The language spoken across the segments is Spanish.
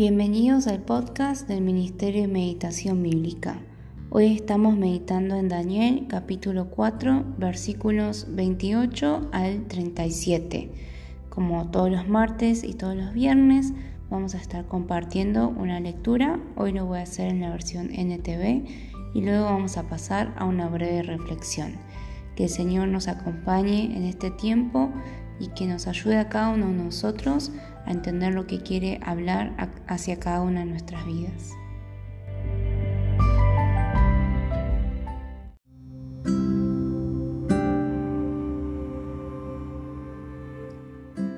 Bienvenidos al podcast del Ministerio de Meditación Bíblica. Hoy estamos meditando en Daniel capítulo 4 versículos 28 al 37. Como todos los martes y todos los viernes vamos a estar compartiendo una lectura. Hoy lo voy a hacer en la versión NTV y luego vamos a pasar a una breve reflexión. Que el Señor nos acompañe en este tiempo y que nos ayude a cada uno de nosotros a entender lo que quiere hablar hacia cada una de nuestras vidas.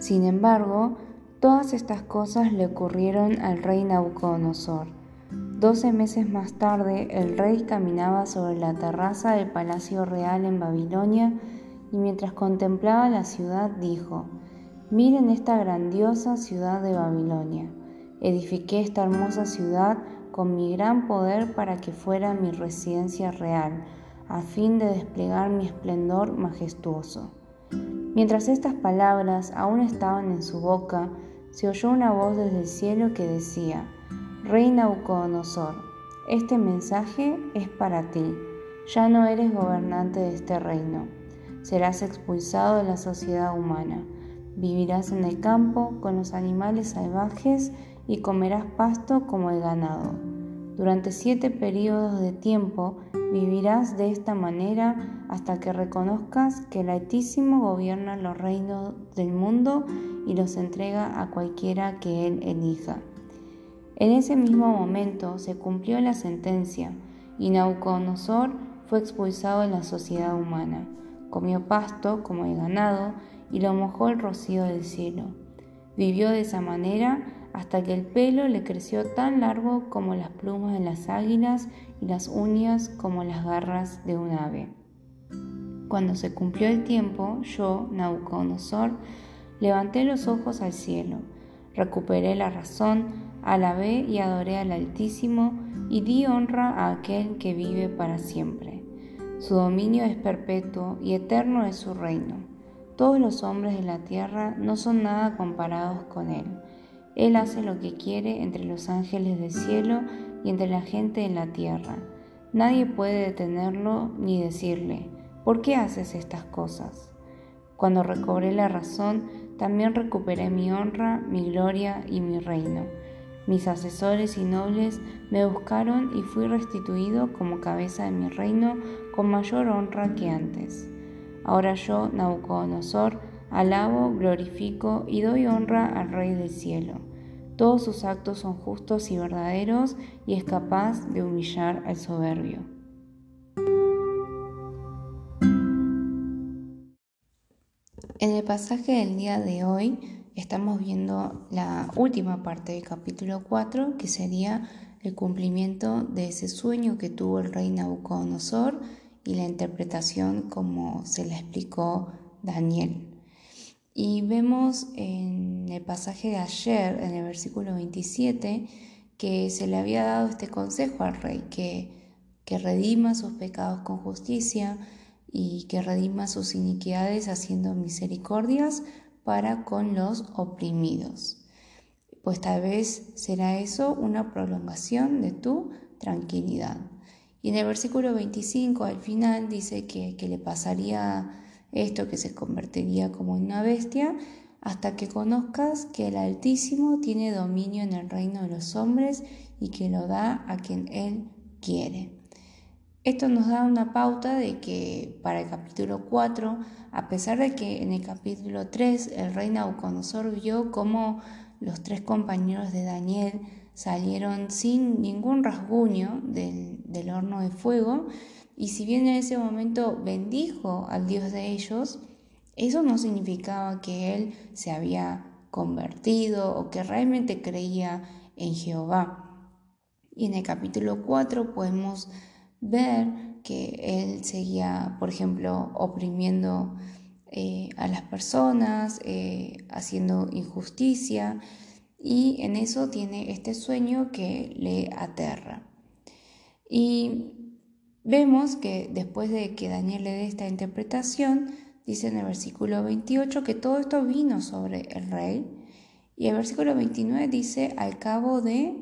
Sin embargo, todas estas cosas le ocurrieron al rey Nabucodonosor. Doce meses más tarde, el rey caminaba sobre la terraza del Palacio Real en Babilonia y mientras contemplaba la ciudad dijo, Miren esta grandiosa ciudad de Babilonia. Edifiqué esta hermosa ciudad con mi gran poder para que fuera mi residencia real, a fin de desplegar mi esplendor majestuoso. Mientras estas palabras aún estaban en su boca, se oyó una voz desde el cielo que decía, Rey Naucodonosor, este mensaje es para ti. Ya no eres gobernante de este reino. Serás expulsado de la sociedad humana Vivirás en el campo con los animales salvajes y comerás pasto como el ganado. Durante siete periodos de tiempo vivirás de esta manera hasta que reconozcas que el Altísimo gobierna los reinos del mundo y los entrega a cualquiera que Él elija. En ese mismo momento se cumplió la sentencia y Nauconosor fue expulsado de la sociedad humana. Comió pasto como el ganado y lo mojó el rocío del cielo. Vivió de esa manera hasta que el pelo le creció tan largo como las plumas de las águilas y las uñas como las garras de un ave. Cuando se cumplió el tiempo, yo, Nabucodonosor, levanté los ojos al cielo, recuperé la razón, alabé y adoré al Altísimo y di honra a aquel que vive para siempre. Su dominio es perpetuo y eterno es su reino. Todos los hombres de la tierra no son nada comparados con Él. Él hace lo que quiere entre los ángeles del cielo y entre la gente de la tierra. Nadie puede detenerlo ni decirle, ¿por qué haces estas cosas? Cuando recobré la razón, también recuperé mi honra, mi gloria y mi reino. Mis asesores y nobles me buscaron y fui restituido como cabeza de mi reino con mayor honra que antes. Ahora yo, Nabucodonosor, alabo, glorifico y doy honra al Rey del cielo. Todos sus actos son justos y verdaderos y es capaz de humillar al soberbio. En el pasaje del día de hoy estamos viendo la última parte del capítulo 4, que sería el cumplimiento de ese sueño que tuvo el rey Nabucodonosor y la interpretación como se la explicó Daniel. Y vemos en el pasaje de ayer, en el versículo 27, que se le había dado este consejo al rey, que, que redima sus pecados con justicia y que redima sus iniquidades haciendo misericordias para con los oprimidos. Pues tal vez será eso una prolongación de tu tranquilidad. Y en el versículo 25 al final dice que, le pasaría esto, que se convertiría como en una bestia, hasta que conozcas que el Altísimo tiene dominio en el reino de los hombres y que lo da a quien Él quiere. Esto nos da una pauta de que para el capítulo 4, a pesar de que en el capítulo 3 el rey Nabucodonosor vio cómo los tres compañeros de Daniel salieron sin ningún rasguño del, del horno de fuego y si bien en ese momento bendijo al Dios de ellos, eso no significaba que él se había convertido o que realmente creía en Jehová. Y en el capítulo 4 podemos ver que él seguía, por ejemplo, oprimiendo eh, a las personas, eh, haciendo injusticia, y en eso tiene este sueño que le aterra. Y vemos que después de que Daniel le dé esta interpretación, dice en el versículo 28 que todo esto vino sobre el rey Y el versículo 29 dice al cabo de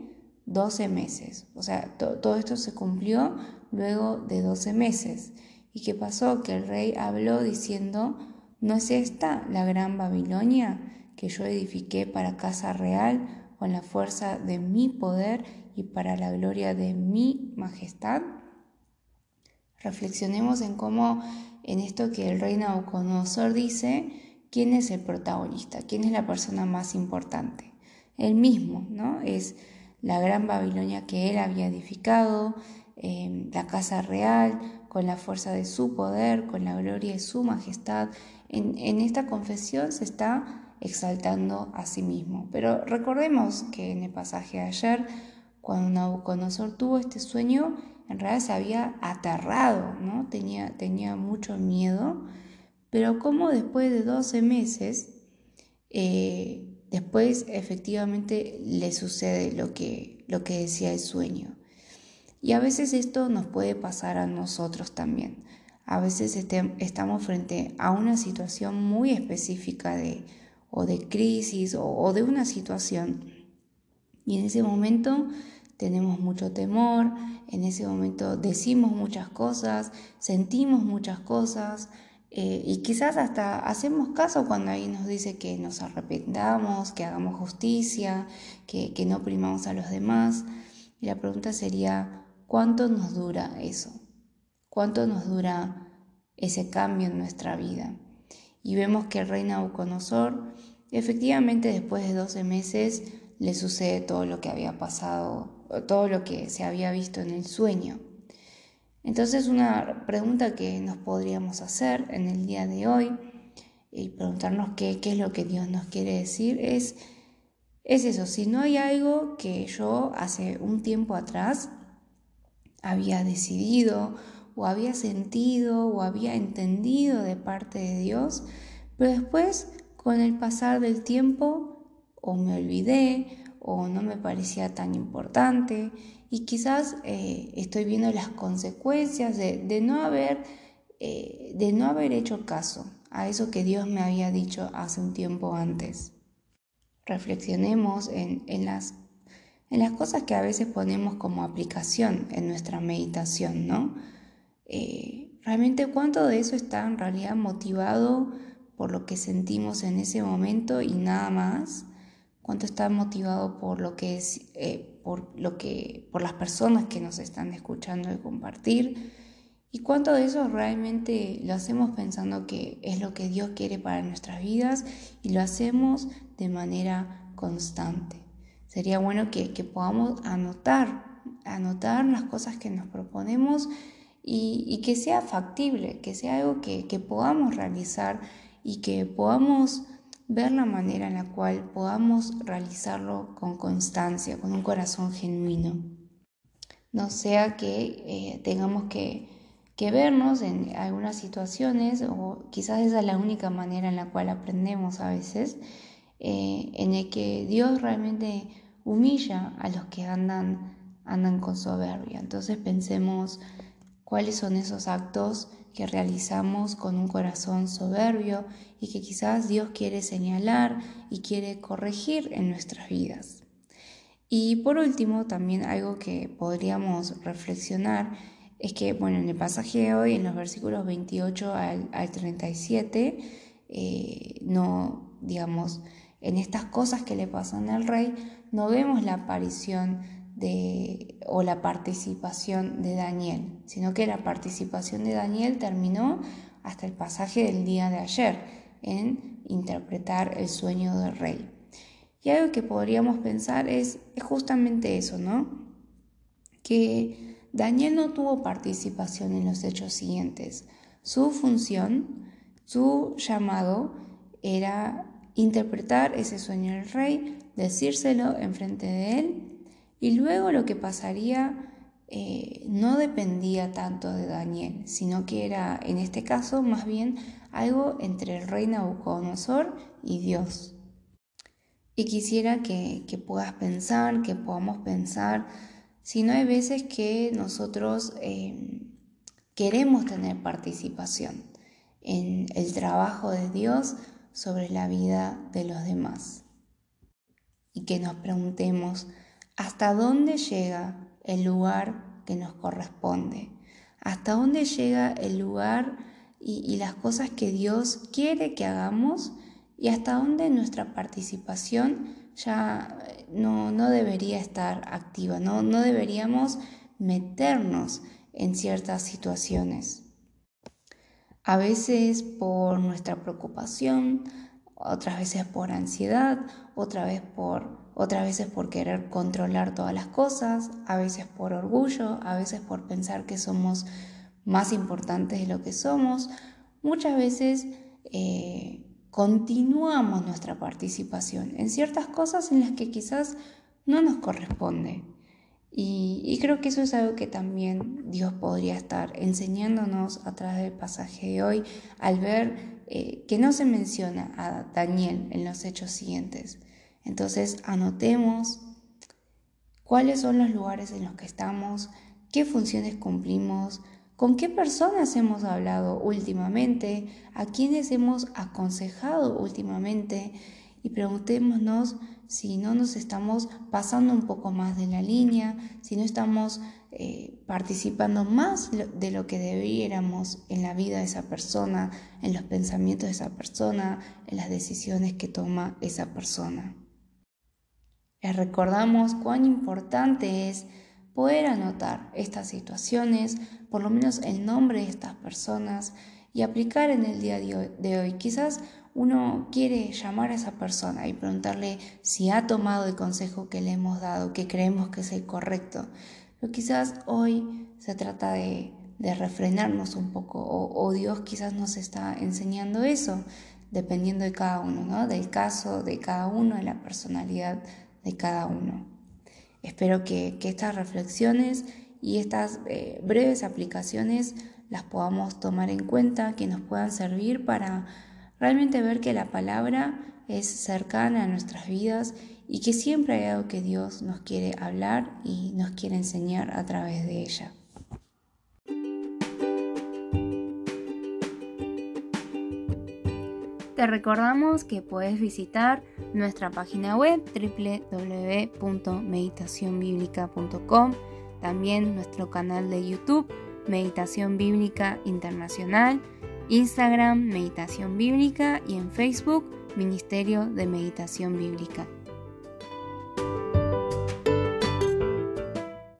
12 meses. O sea, todo esto se cumplió luego de 12 meses. ¿Y qué pasó? Que el rey habló diciendo, ¿no es esta la gran Babilonia que yo edifiqué para casa real con la fuerza de mi poder y para la gloria de mi majestad? Reflexionemos en cómo en esto que el rey Nabucodonosor dice, ¿quién es el protagonista? ¿Quién es la persona más importante? Él mismo, ¿no? Es la gran Babilonia que él había edificado, em, la casa real, con la fuerza de su poder, con la gloria de su majestad. En, en esta confesión se está exaltando a sí mismo. Pero recordemos que en el pasaje de ayer, cuando Nabucodonosor tuvo este sueño, en realidad se había aterrado, ¿no? tenía, tenía mucho miedo, pero como después de 12 meses, eh, después efectivamente le sucede lo que, lo que decía el sueño. Y a veces esto nos puede pasar a nosotros también. A veces estamos frente a una situación muy específica de, o de crisis o de una situación. Y en ese momento tenemos mucho temor, en ese momento decimos muchas cosas, sentimos muchas cosas eh, y quizás hasta hacemos caso cuando alguien nos dice que nos arrepentamos, que hagamos justicia, que, que no oprimamos a los demás. Y la pregunta sería, ¿cuánto nos dura eso? ¿Cuánto nos dura ese cambio en nuestra vida? Y vemos que el rey Nabucodonosor, efectivamente después de 12 meses, le sucede todo lo que había pasado todo lo que se había visto en el sueño. Entonces una pregunta que nos podríamos hacer en el día de hoy y preguntarnos qué, es lo que Dios nos quiere decir es, es eso, si no hay algo que yo hace un tiempo atrás había decidido o había sentido o había entendido de parte de Dios, pero después con el pasar del tiempo o me olvidé o no me parecía tan importante y quizás eh, estoy viendo las consecuencias de, no haber, eh, de no haber hecho caso a eso que Dios me había dicho hace un tiempo antes. Reflexionemos en, las, en las cosas que a veces ponemos como aplicación en nuestra meditación, ¿no? Eh, realmente cuánto de eso está en realidad motivado por lo que sentimos en ese momento y nada más cuánto está motivado por lo que es, eh, por lo que, por las personas que nos están escuchando y compartir, y cuánto de eso realmente lo hacemos pensando que es lo que Dios quiere para nuestras vidas y lo hacemos de manera constante. Sería bueno que, podamos anotar, anotar las cosas que nos proponemos y, que sea factible, que sea algo que, que podamos realizar y que podamos ver la manera en la cual podamos realizarlo con constancia, con un corazón genuino. No sea que eh, tengamos que, vernos en algunas situaciones, o quizás esa es la única manera en la cual aprendemos a veces, eh, en el que Dios realmente humilla a los que andan, andan con soberbia. Entonces pensemos cuáles son esos actos que realizamos con un corazón soberbio y que quizás Dios quiere señalar y quiere corregir en nuestras vidas. Y por último, también algo que podríamos reflexionar es que, bueno, en el pasaje de hoy, en los versículos 28 al, 37, eh, no, digamos, en estas cosas que le pasan al rey, no vemos la aparición o la participación de Daniel, sino que la participación de Daniel terminó hasta el pasaje del día de ayer en interpretar el sueño del rey. Y algo que podríamos pensar es, es justamente eso, ¿no? Que Daniel no tuvo participación en los hechos siguientes. Su función, su llamado era interpretar ese sueño del rey, decírselo enfrente de él y luego lo que pasaría eh, no dependía tanto de Daniel, sino que era en este caso más bien algo entre el rey Nabucodonosor y Dios. Y quisiera que, puedas pensar, que podamos pensar, si no hay veces que nosotros eh, queremos tener participación en el trabajo de Dios sobre la vida de los demás. y que nos preguntemos hasta dónde llega el lugar que nos corresponde, hasta dónde llega el lugar y, las cosas que Dios quiere que hagamos y hasta dónde nuestra participación ya no, debería estar activa, no, no deberíamos meternos en ciertas situaciones. A veces por nuestra preocupación, otras veces por ansiedad, otra vez por, otras veces por querer controlar todas las cosas, a veces por orgullo, a veces por pensar que somos más importantes de lo que somos. Muchas veces eh, continuamos nuestra participación en ciertas cosas en las que quizás no nos corresponde. Y, creo que eso es algo que también Dios podría estar enseñándonos a través del pasaje de hoy al ver eh, que no se menciona a Daniel en los hechos siguientes. Entonces anotemos cuáles son los lugares en los que estamos, qué funciones cumplimos, con qué personas hemos hablado últimamente, a quiénes hemos aconsejado últimamente y preguntémonos si no nos estamos pasando un poco más de la línea, si no estamos eh, participando más de lo que debiéramos en la vida de esa persona, en los pensamientos de esa persona, en las decisiones que toma esa persona. Les recordamos cuán importante es poder anotar estas situaciones, por lo menos el nombre de estas personas y aplicar en el día de hoy. Quizás uno quiere llamar a esa persona y preguntarle si ha tomado el consejo que le hemos dado, que creemos que es el correcto. Pero quizás hoy se trata de, refrenarnos un poco o, Dios quizás nos está enseñando eso, dependiendo de cada uno, ¿no? del caso de cada uno, de la personalidad de cada uno. Espero que, estas reflexiones y estas eh, breves aplicaciones las podamos tomar en cuenta, que nos puedan servir para Realmente ver que la palabra es cercana a nuestras vidas y que siempre hay algo que Dios nos quiere hablar y nos quiere enseñar a través de ella. Te recordamos que puedes visitar nuestra página web www.meditacionbiblica.com, también nuestro canal de YouTube Meditación Bíblica Internacional Instagram Meditación Bíblica y en Facebook Ministerio de Meditación Bíblica.